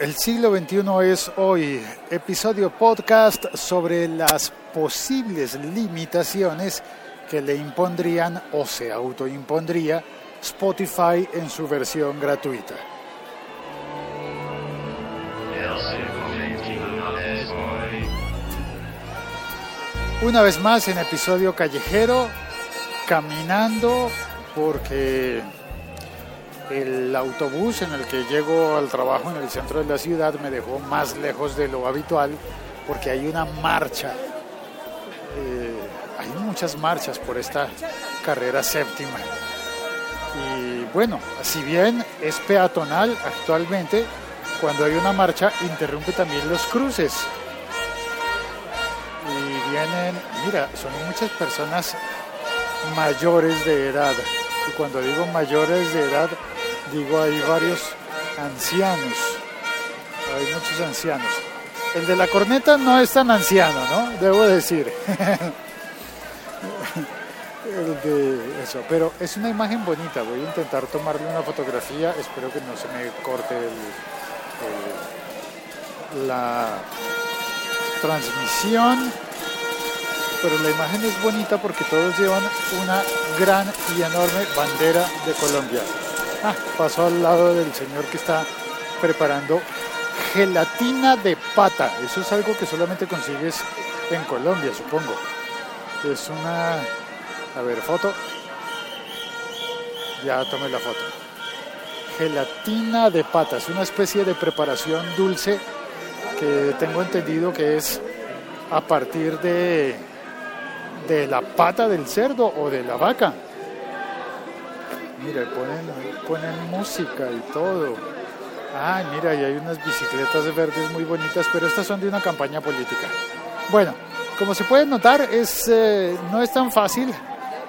El siglo XXI es hoy, episodio podcast sobre las posibles limitaciones que le impondrían o se autoimpondría Spotify en su versión gratuita. Una vez más en episodio callejero, caminando porque el autobús en el que llego al trabajo en el centro de la ciudad me dejó más lejos de lo habitual porque hay una marcha. Eh, hay muchas marchas por esta carrera séptima. Y bueno, si bien es peatonal actualmente, cuando hay una marcha interrumpe también los cruces. Y vienen, mira, son muchas personas mayores de edad. Y cuando digo mayores de edad, digo hay varios ancianos. Hay muchos ancianos. El de la corneta no es tan anciano, ¿no? Debo decir. El de eso, pero es una imagen bonita. Voy a intentar tomarle una fotografía. Espero que no se me corte la transmisión pero la imagen es bonita porque todos llevan una gran y enorme bandera de Colombia. Ah, pasó al lado del señor que está preparando gelatina de pata. Eso es algo que solamente consigues en Colombia, supongo. Es una... A ver, foto. Ya tomé la foto. Gelatina de pata. Es una especie de preparación dulce que tengo entendido que es a partir de de la pata del cerdo o de la vaca. Mira, ponen, ponen música y todo. Ah, mira, y hay unas bicicletas verdes muy bonitas, pero estas son de una campaña política. Bueno, como se puede notar, es, eh, no es tan fácil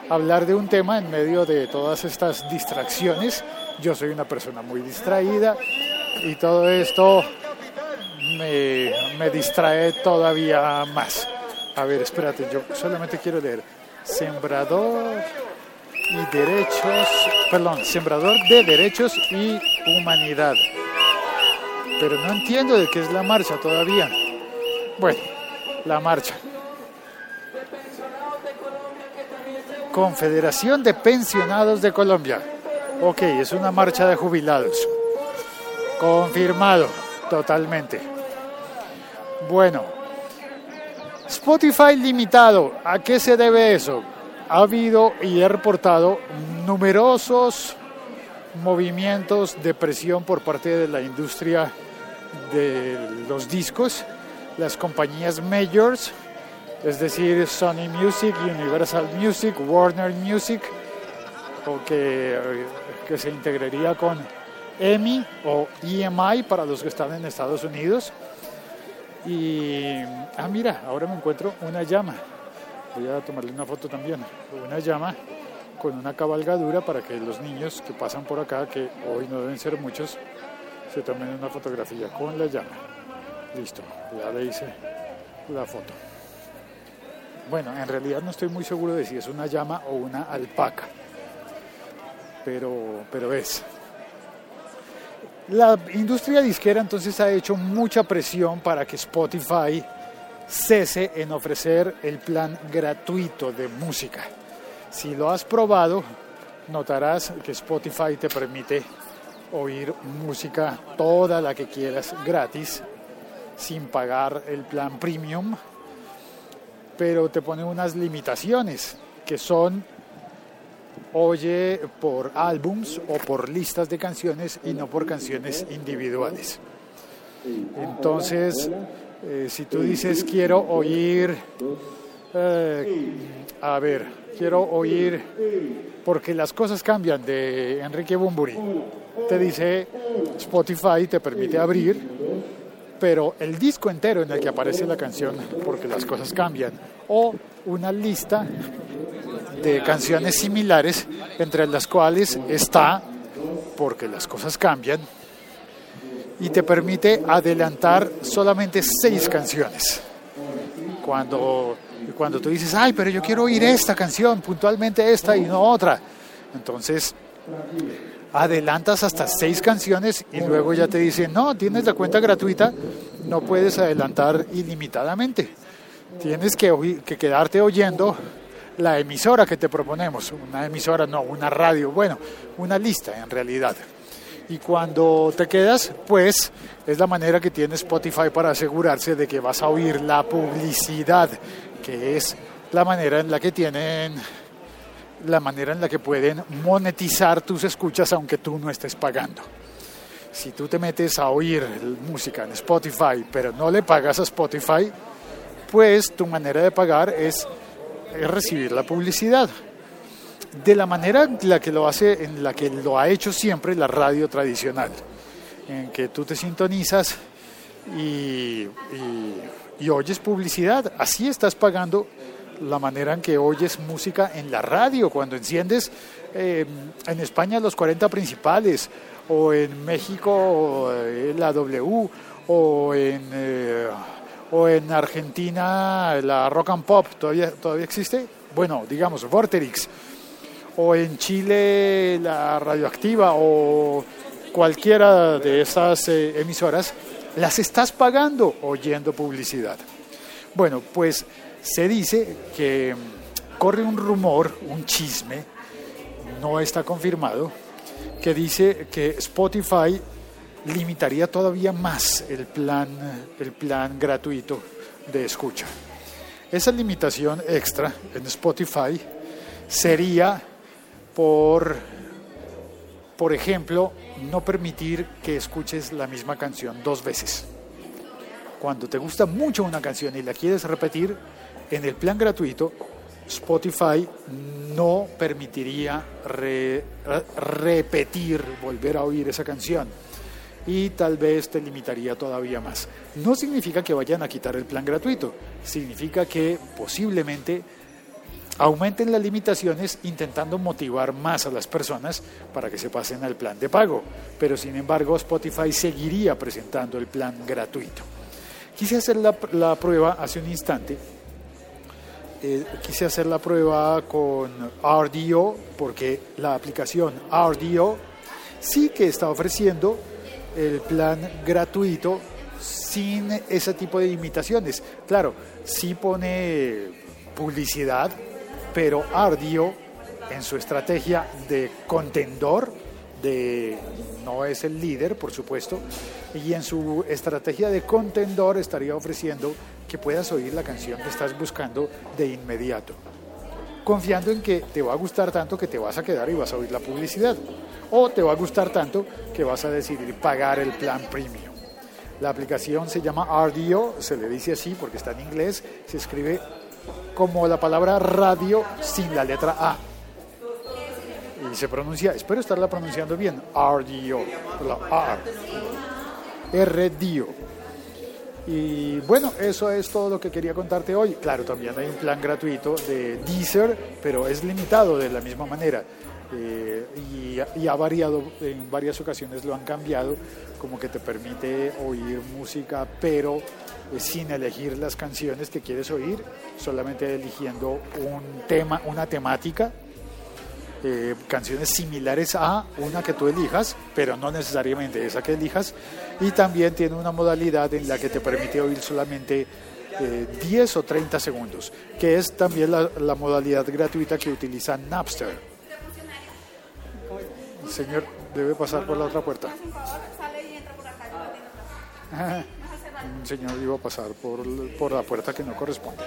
hablar de un tema en medio de todas estas distracciones. Yo soy una persona muy distraída y todo esto me, me distrae todavía más. A ver, espérate, yo solamente quiero leer. Sembrador y derechos, perdón, sembrador de derechos y humanidad. Pero no entiendo de qué es la marcha todavía. Bueno, la marcha. Confederación de Pensionados de Colombia. Ok, es una marcha de jubilados. Confirmado, totalmente. Bueno, Spotify limitado, ¿a qué se debe eso? Ha habido y he reportado numerosos movimientos de presión por parte de la industria de los discos, las compañías majors, es decir, Sony Music, Universal Music, Warner Music, o que, que se integraría con EMI o EMI para los que están en Estados Unidos y, ah, mira, ahora me encuentro una llama. Voy a tomarle una foto también. Una llama con una cabalgadura para que los niños que pasan por acá, que hoy no deben ser muchos, se tomen una fotografía con la llama. Listo, ya le hice la foto. Bueno, en realidad no estoy muy seguro de si es una llama o una alpaca, pero, pero es. La industria disquera entonces ha hecho mucha presión para que Spotify cese en ofrecer el plan gratuito de música. Si lo has probado, notarás que Spotify te permite oír música toda la que quieras gratis, sin pagar el plan premium, pero te pone unas limitaciones que son oye por álbums o por listas de canciones y no por canciones individuales. Entonces, eh, si tú dices quiero oír, eh, a ver, quiero oír porque las cosas cambian de Enrique Bumburi, te dice Spotify, te permite abrir, pero el disco entero en el que aparece la canción, porque las cosas cambian, o una lista de canciones similares, entre las cuales está Porque las cosas cambian, y te permite adelantar solamente seis canciones. Cuando, cuando tú dices, ay, pero yo quiero oír esta canción, puntualmente esta y no otra, entonces adelantas hasta seis canciones y luego ya te dicen, no, tienes la cuenta gratuita, no puedes adelantar ilimitadamente. Tienes que, que quedarte oyendo la emisora que te proponemos, una emisora, no, una radio, bueno, una lista en realidad. Y cuando te quedas, pues es la manera que tiene Spotify para asegurarse de que vas a oír la publicidad, que es la manera en la que tienen la manera en la que pueden monetizar tus escuchas aunque tú no estés pagando. Si tú te metes a oír música en Spotify, pero no le pagas a Spotify, pues tu manera de pagar es, recibir la publicidad. De la manera en la que lo hace, en la que lo ha hecho siempre la radio tradicional, en que tú te sintonizas y, y oyes publicidad, así estás pagando la manera en que oyes música en la radio, cuando enciendes eh, en España los 40 principales, o en México eh, la W, o en, eh, o en Argentina la Rock and Pop, ¿todavía, ¿todavía existe? Bueno, digamos, Vorterix, o en Chile la Radioactiva, o cualquiera de esas emisoras, las estás pagando oyendo publicidad. Bueno, pues se dice que corre un rumor, un chisme, no está confirmado, que dice que Spotify limitaría todavía más el plan, el plan gratuito de escucha. Esa limitación extra en Spotify sería por, por ejemplo, no permitir que escuches la misma canción dos veces. Cuando te gusta mucho una canción y la quieres repetir, en el plan gratuito, Spotify no permitiría repetir, volver a oír esa canción y tal vez te limitaría todavía más. No significa que vayan a quitar el plan gratuito, significa que posiblemente aumenten las limitaciones intentando motivar más a las personas para que se pasen al plan de pago, pero sin embargo Spotify seguiría presentando el plan gratuito. Quise hacer la, prueba hace un instante eh, quise hacer la prueba con RDO porque la aplicación RDO sí que está ofreciendo el plan gratuito sin ese tipo de limitaciones. Claro, sí pone publicidad, pero RDO en su estrategia de contendor, de no es el líder, por supuesto, y en su estrategia de contendor estaría ofreciendo que puedas oír la canción que estás buscando de inmediato, confiando en que te va a gustar tanto que te vas a quedar y vas a oír la publicidad, o te va a gustar tanto que vas a decidir pagar el plan premium. La aplicación se llama RDO, se le dice así porque está en inglés, se escribe como la palabra radio sin la letra A. Y se pronuncia, espero estarla pronunciando bien, RDO, la R. RDO. Y bueno, eso es todo lo que quería contarte hoy. Claro, también hay un plan gratuito de Deezer, pero es limitado de la misma manera. Eh, y, ha variado, en varias ocasiones lo han cambiado, como que te permite oír música, pero eh, sin elegir las canciones que quieres oír, solamente eligiendo un tema, una temática eh, canciones similares a una que tú elijas, pero no necesariamente esa que elijas. Y también tiene una modalidad en la que te permite oír solamente 10 eh, o 30 segundos, que es también la, modalidad gratuita que utiliza Napster. El señor debe pasar por la otra puerta. Un señor iba a pasar por, por la puerta que no corresponde.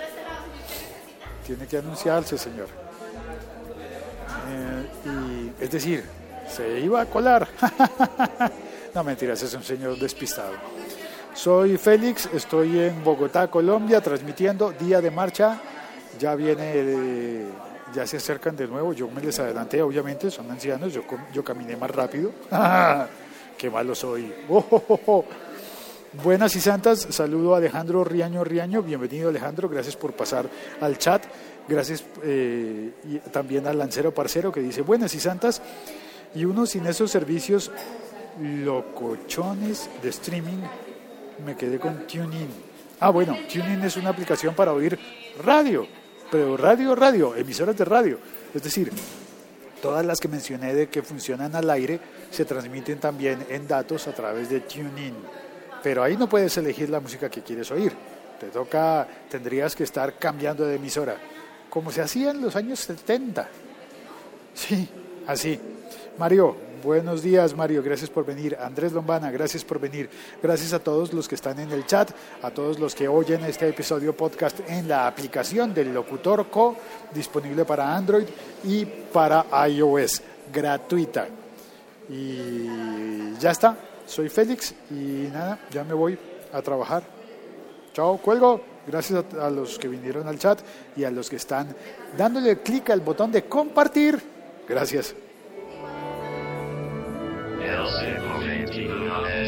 Tiene que anunciarse, señor. Eh, y, es decir, se iba a colar. no mentiras, es un señor despistado. Soy Félix, estoy en Bogotá, Colombia, transmitiendo Día de Marcha. Ya viene, ya se acercan de nuevo. Yo me les adelanté, obviamente, son ancianos. Yo, yo caminé más rápido. ¡Qué malo soy! Buenas y santas, saludo a Alejandro Riaño Riaño. Bienvenido, Alejandro. Gracias por pasar al chat. Gracias eh, también al Lancero Parcero que dice buenas y santas. Y uno sin esos servicios locochones de streaming, me quedé con TuneIn. Ah, bueno, TuneIn es una aplicación para oír radio, pero radio, radio, emisoras de radio. Es decir, Todas las que mencioné de que funcionan al aire se transmiten también en datos a través de TuneIn. Pero ahí no puedes elegir la música que quieres oír. Te toca, tendrías que estar cambiando de emisora, como se hacía en los años 70. Sí, así. Mario, buenos días Mario, gracias por venir. Andrés Lombana, gracias por venir. Gracias a todos los que están en el chat, a todos los que oyen este episodio podcast en la aplicación del Locutor Co, disponible para Android y para iOS, gratuita. Y ya está, soy Félix y nada, ya me voy a trabajar. Chao, cuelgo. Gracias a, a los que vinieron al chat y a los que están dándole clic al botón de compartir. Gracias. É Else conventing